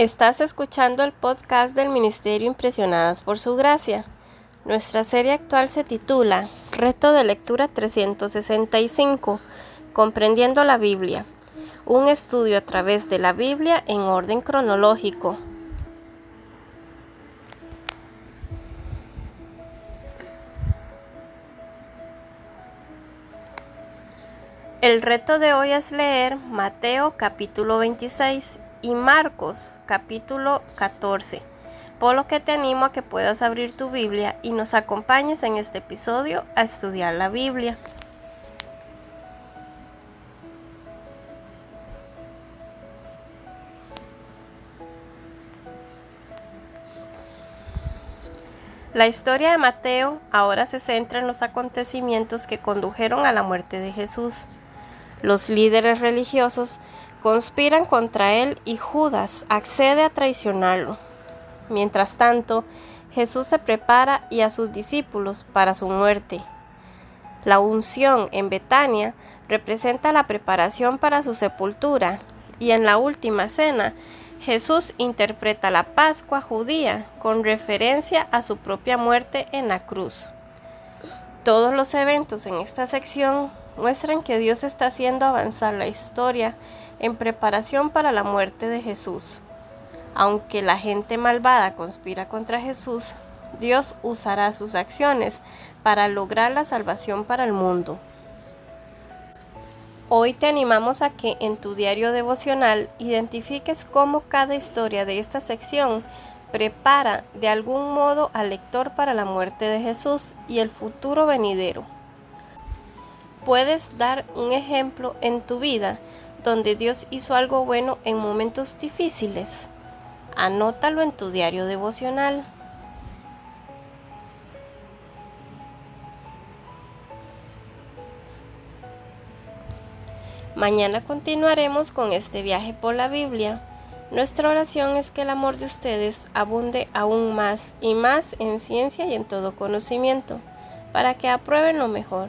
Estás escuchando el podcast del Ministerio Impresionadas por Su Gracia. Nuestra serie actual se titula Reto de Lectura 365, Comprendiendo la Biblia. Un estudio a través de la Biblia en orden cronológico. El reto de hoy es leer Mateo capítulo 26 y Marcos capítulo 14. Por lo que te animo a que puedas abrir tu Biblia y nos acompañes en este episodio a estudiar la Biblia. La historia de Mateo ahora se centra en los acontecimientos que condujeron a la muerte de Jesús. Los líderes religiosos conspiran contra él y Judas accede a traicionarlo. Mientras tanto, Jesús se prepara y a sus discípulos para su muerte. La unción en Betania representa la preparación para su sepultura y en la última cena Jesús interpreta la Pascua judía con referencia a su propia muerte en la cruz. Todos los eventos en esta sección muestran que Dios está haciendo avanzar la historia en preparación para la muerte de Jesús. Aunque la gente malvada conspira contra Jesús, Dios usará sus acciones para lograr la salvación para el mundo. Hoy te animamos a que en tu diario devocional identifiques cómo cada historia de esta sección prepara de algún modo al lector para la muerte de Jesús y el futuro venidero. Puedes dar un ejemplo en tu vida donde Dios hizo algo bueno en momentos difíciles. Anótalo en tu diario devocional. Mañana continuaremos con este viaje por la Biblia. Nuestra oración es que el amor de ustedes abunde aún más y más en ciencia y en todo conocimiento, para que aprueben lo mejor